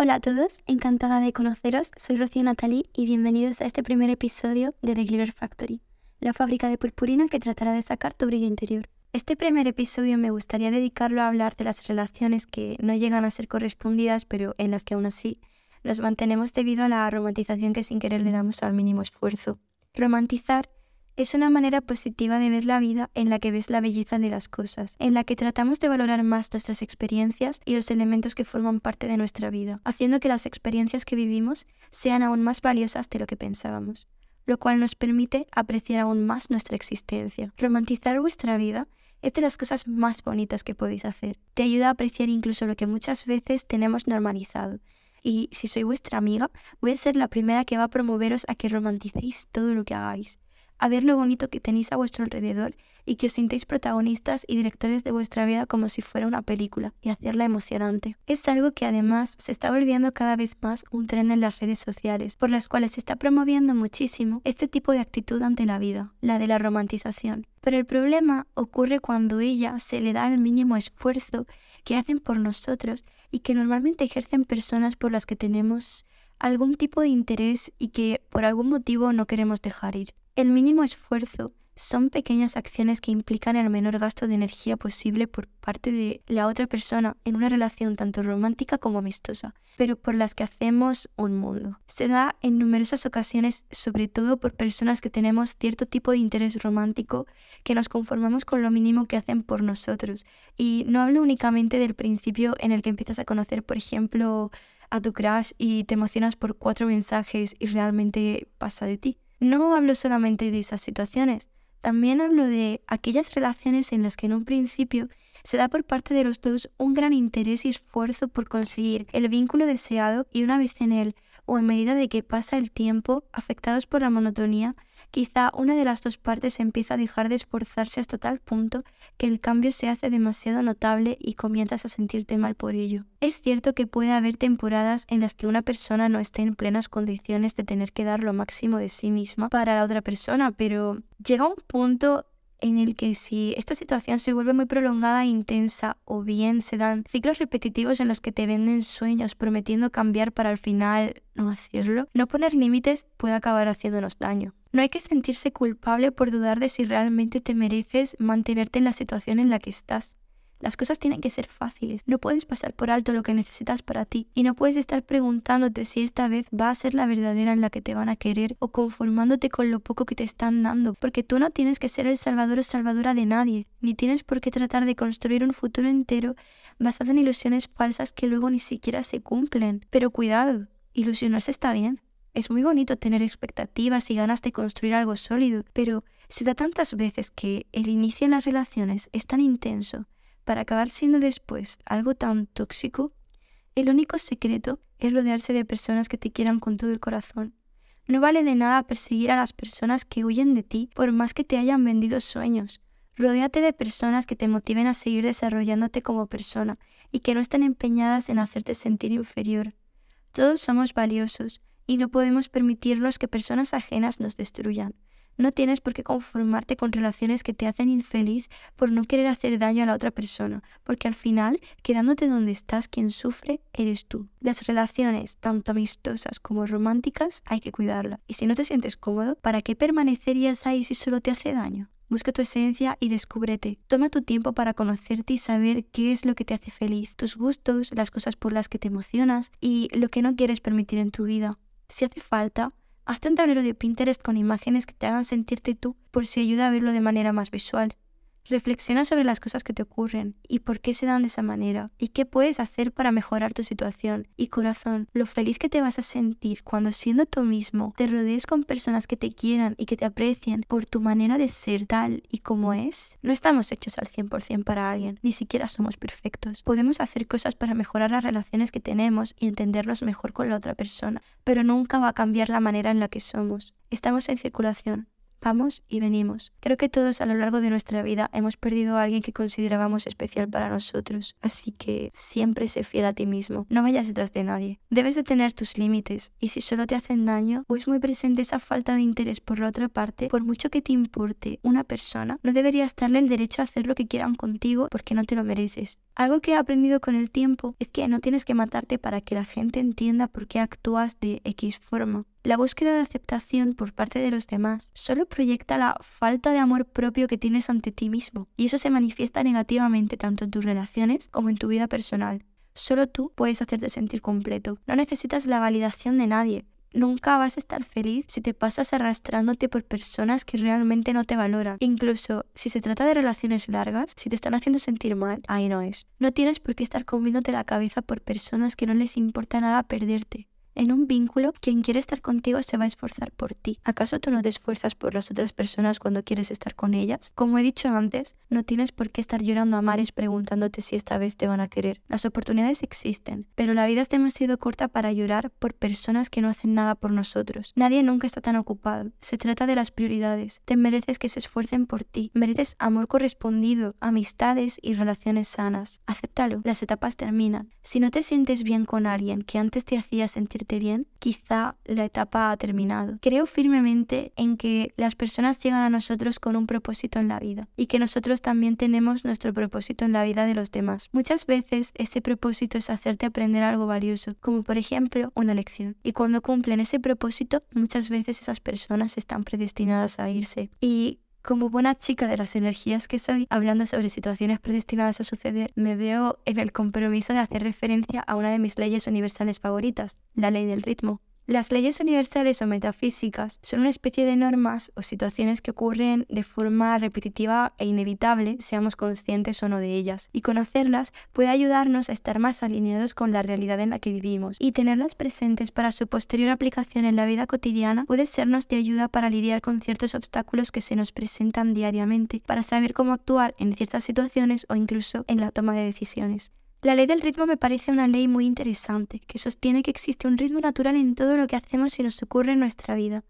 Hola a todos, encantada de conoceros. Soy Rocío Natalí y bienvenidos a este primer episodio de The Glitter Factory, la fábrica de purpurina que tratará de sacar tu brillo interior. Este primer episodio me gustaría dedicarlo a hablar de las relaciones que no llegan a ser correspondidas, pero en las que aún así nos mantenemos debido a la romantización que sin querer le damos al mínimo esfuerzo. Romantizar es una manera positiva de ver la vida en la que ves la belleza de las cosas, en la que tratamos de valorar más nuestras experiencias y los elementos que forman parte de nuestra vida, haciendo que las experiencias que vivimos sean aún más valiosas de lo que pensábamos, lo cual nos permite apreciar aún más nuestra existencia. Romantizar vuestra vida es de las cosas más bonitas que podéis hacer. Te ayuda a apreciar incluso lo que muchas veces tenemos normalizado. Y si soy vuestra amiga, voy a ser la primera que va a promoveros a que romanticéis todo lo que hagáis a ver lo bonito que tenéis a vuestro alrededor y que os sintéis protagonistas y directores de vuestra vida como si fuera una película y hacerla emocionante. Es algo que además se está volviendo cada vez más un tren en las redes sociales, por las cuales se está promoviendo muchísimo este tipo de actitud ante la vida, la de la romantización. Pero el problema ocurre cuando ella se le da el mínimo esfuerzo que hacen por nosotros y que normalmente ejercen personas por las que tenemos algún tipo de interés y que por algún motivo no queremos dejar ir. El mínimo esfuerzo son pequeñas acciones que implican el menor gasto de energía posible por parte de la otra persona en una relación tanto romántica como amistosa, pero por las que hacemos un mundo. Se da en numerosas ocasiones, sobre todo por personas que tenemos cierto tipo de interés romántico, que nos conformamos con lo mínimo que hacen por nosotros. Y no hablo únicamente del principio en el que empiezas a conocer, por ejemplo, a tu crush y te emocionas por cuatro mensajes y realmente pasa de ti no hablo solamente de esas situaciones, también hablo de aquellas relaciones en las que en un principio se da por parte de los dos un gran interés y esfuerzo por conseguir el vínculo deseado y una vez en él o en medida de que pasa el tiempo, afectados por la monotonía, quizá una de las dos partes empieza a dejar de esforzarse hasta tal punto que el cambio se hace demasiado notable y comienzas a sentirte mal por ello. Es cierto que puede haber temporadas en las que una persona no esté en plenas condiciones de tener que dar lo máximo de sí misma para la otra persona, pero llega un punto en el que si esta situación se vuelve muy prolongada e intensa o bien se dan ciclos repetitivos en los que te venden sueños prometiendo cambiar para al final no hacerlo, no poner límites puede acabar haciéndonos daño. No hay que sentirse culpable por dudar de si realmente te mereces mantenerte en la situación en la que estás. Las cosas tienen que ser fáciles, no puedes pasar por alto lo que necesitas para ti y no puedes estar preguntándote si esta vez va a ser la verdadera en la que te van a querer o conformándote con lo poco que te están dando, porque tú no tienes que ser el salvador o salvadora de nadie, ni tienes por qué tratar de construir un futuro entero basado en ilusiones falsas que luego ni siquiera se cumplen. Pero cuidado, ilusionarse está bien. Es muy bonito tener expectativas y ganas de construir algo sólido, pero se da tantas veces que el inicio en las relaciones es tan intenso para acabar siendo después algo tan tóxico, el único secreto es rodearse de personas que te quieran con todo el corazón. No vale de nada perseguir a las personas que huyen de ti por más que te hayan vendido sueños. Rodéate de personas que te motiven a seguir desarrollándote como persona y que no estén empeñadas en hacerte sentir inferior. Todos somos valiosos y no podemos permitirnos que personas ajenas nos destruyan. No tienes por qué conformarte con relaciones que te hacen infeliz por no querer hacer daño a la otra persona, porque al final, quedándote donde estás, quien sufre eres tú. Las relaciones, tanto amistosas como románticas, hay que cuidarlas. Y si no te sientes cómodo, ¿para qué permanecerías ahí si solo te hace daño? Busca tu esencia y descúbrete. Toma tu tiempo para conocerte y saber qué es lo que te hace feliz, tus gustos, las cosas por las que te emocionas y lo que no quieres permitir en tu vida. Si hace falta, Hazte un tablero de Pinterest con imágenes que te hagan sentirte tú por si ayuda a verlo de manera más visual. Reflexiona sobre las cosas que te ocurren y por qué se dan de esa manera y qué puedes hacer para mejorar tu situación. Y corazón, lo feliz que te vas a sentir cuando siendo tú mismo te rodees con personas que te quieran y que te aprecien por tu manera de ser tal y como es. No estamos hechos al 100% para alguien, ni siquiera somos perfectos. Podemos hacer cosas para mejorar las relaciones que tenemos y entendernos mejor con la otra persona, pero nunca va a cambiar la manera en la que somos. Estamos en circulación, vamos y venimos. Creo que todos a lo largo de nuestra vida hemos perdido a alguien que considerábamos especial para nosotros, así que siempre sé fiel a ti mismo, no vayas detrás de nadie. Debes de tener tus límites y si solo te hacen daño o es muy presente esa falta de interés por la otra parte, por mucho que te importe una persona, no deberías darle el derecho a hacer lo que quieran contigo porque no te lo mereces. Algo que he aprendido con el tiempo es que no tienes que matarte para que la gente entienda por qué actúas de X forma. La búsqueda de aceptación por parte de los demás solo proyecta la falta de amor propio que tienes ante ti mismo, y eso se manifiesta negativamente tanto en tus relaciones como en tu vida personal. Solo tú puedes hacerte sentir completo. No necesitas la validación de nadie. Nunca vas a estar feliz si te pasas arrastrándote por personas que realmente no te valoran. Incluso si se trata de relaciones largas, si te están haciendo sentir mal, ahí no es. No tienes por qué estar comiéndote la cabeza por personas que no les importa nada perderte. En un vínculo, quien quiere estar contigo se va a esforzar por ti. ¿Acaso tú no te esfuerzas por las otras personas cuando quieres estar con ellas? Como he dicho antes, no tienes por qué estar llorando a mares preguntándote si esta vez te van a querer. Las oportunidades existen, pero la vida es demasiado corta para llorar por personas que no hacen nada por nosotros. Nadie nunca está tan ocupado. Se trata de las prioridades. Te mereces que se esfuercen por ti. Mereces amor correspondido, amistades y relaciones sanas. Acéptalo. Las etapas terminan. Si no te sientes bien con alguien que antes te hacía sentir bien, quizá la etapa ha terminado. Creo firmemente en que las personas llegan a nosotros con un propósito en la vida y que nosotros también tenemos nuestro propósito en la vida de los demás. Muchas veces ese propósito es hacerte aprender algo valioso, como por ejemplo una lección. Y cuando cumplen ese propósito, muchas veces esas personas están predestinadas a irse. Y como buena chica de las energías que soy, hablando sobre situaciones predestinadas a suceder, me veo en el compromiso de hacer referencia a una de mis leyes universales favoritas, la ley del ritmo. Las leyes universales o metafísicas son una especie de normas o situaciones que ocurren de forma repetitiva e inevitable, seamos conscientes o no de ellas, y conocerlas puede ayudarnos a estar más alineados con la realidad en la que vivimos, y tenerlas presentes para su posterior aplicación en la vida cotidiana puede sernos de ayuda para lidiar con ciertos obstáculos que se nos presentan diariamente, para saber cómo actuar en ciertas situaciones o incluso en la toma de decisiones. La ley del ritmo me parece una ley muy interesante, que sostiene que existe un ritmo natural en todo lo que hacemos y nos ocurre en nuestra vida,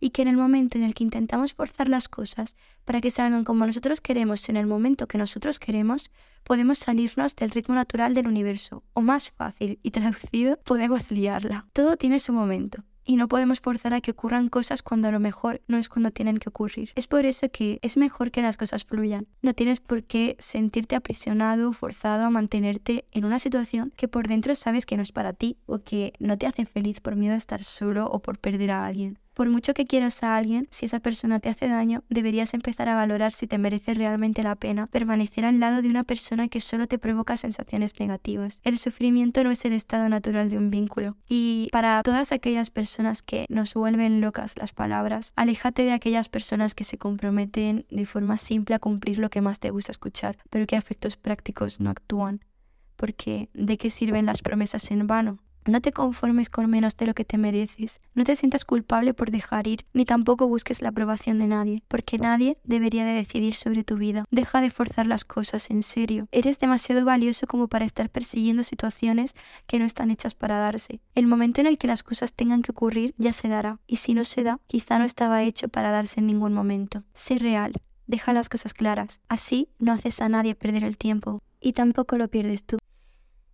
y que en el momento en el que intentamos forzar las cosas para que salgan como nosotros queremos en el momento que nosotros queremos, podemos salirnos del ritmo natural del universo, o más fácil y traducido, podemos liarla. Todo tiene su momento y no podemos forzar a que ocurran cosas cuando a lo mejor no es cuando tienen que ocurrir. Es por eso que es mejor que las cosas fluyan. No tienes por qué sentirte aprisionado forzado a mantenerte en una situación que por dentro sabes que no es para ti o que no te hace feliz por miedo a estar solo o por perder a alguien. Por mucho que quieras a alguien, si esa persona te hace daño, deberías empezar a valorar si te merece realmente la pena permanecer al lado de una persona que solo te provoca sensaciones negativas. El sufrimiento no es el estado natural de un vínculo. Y para todas aquellas personas que nos vuelven locas las palabras, aléjate de aquellas personas que se comprometen de forma simple a cumplir lo que más te gusta escuchar, pero que a efectos prácticos no actúan. Porque ¿de qué sirven las promesas en vano? No te conformes con menos de lo que te mereces. No te sientas culpable por dejar ir, ni tampoco busques la aprobación de nadie, porque nadie debería de decidir sobre tu vida. Deja de forzar las cosas, en serio. Eres demasiado valioso como para estar persiguiendo situaciones que no están hechas para darse. El momento en el que las cosas tengan que ocurrir ya se dará, y si no se da, quizá no estaba hecho para darse en ningún momento. Sé real. Deja las cosas claras. Así no haces a nadie perder el tiempo, y tampoco lo pierdes tú.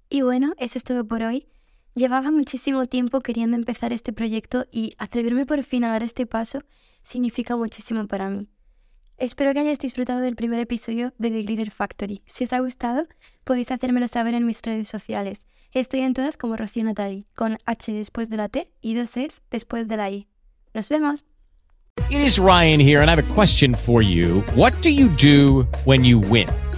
Y bueno, eso es todo por hoy. Llevaba muchísimo tiempo queriendo empezar este proyecto y atreverme por fin a dar este paso significa muchísimo para mí. Espero que hayáis disfrutado del primer episodio de The Glitter Factory. Si os ha gustado, podéis hacérmelo saber en mis redes sociales. Estoy en todas como Rocío Natali, con H después de la T y dos S después de la I. ¡Nos vemos! It is Ryan here, and I have a question for you. What do you do when you win?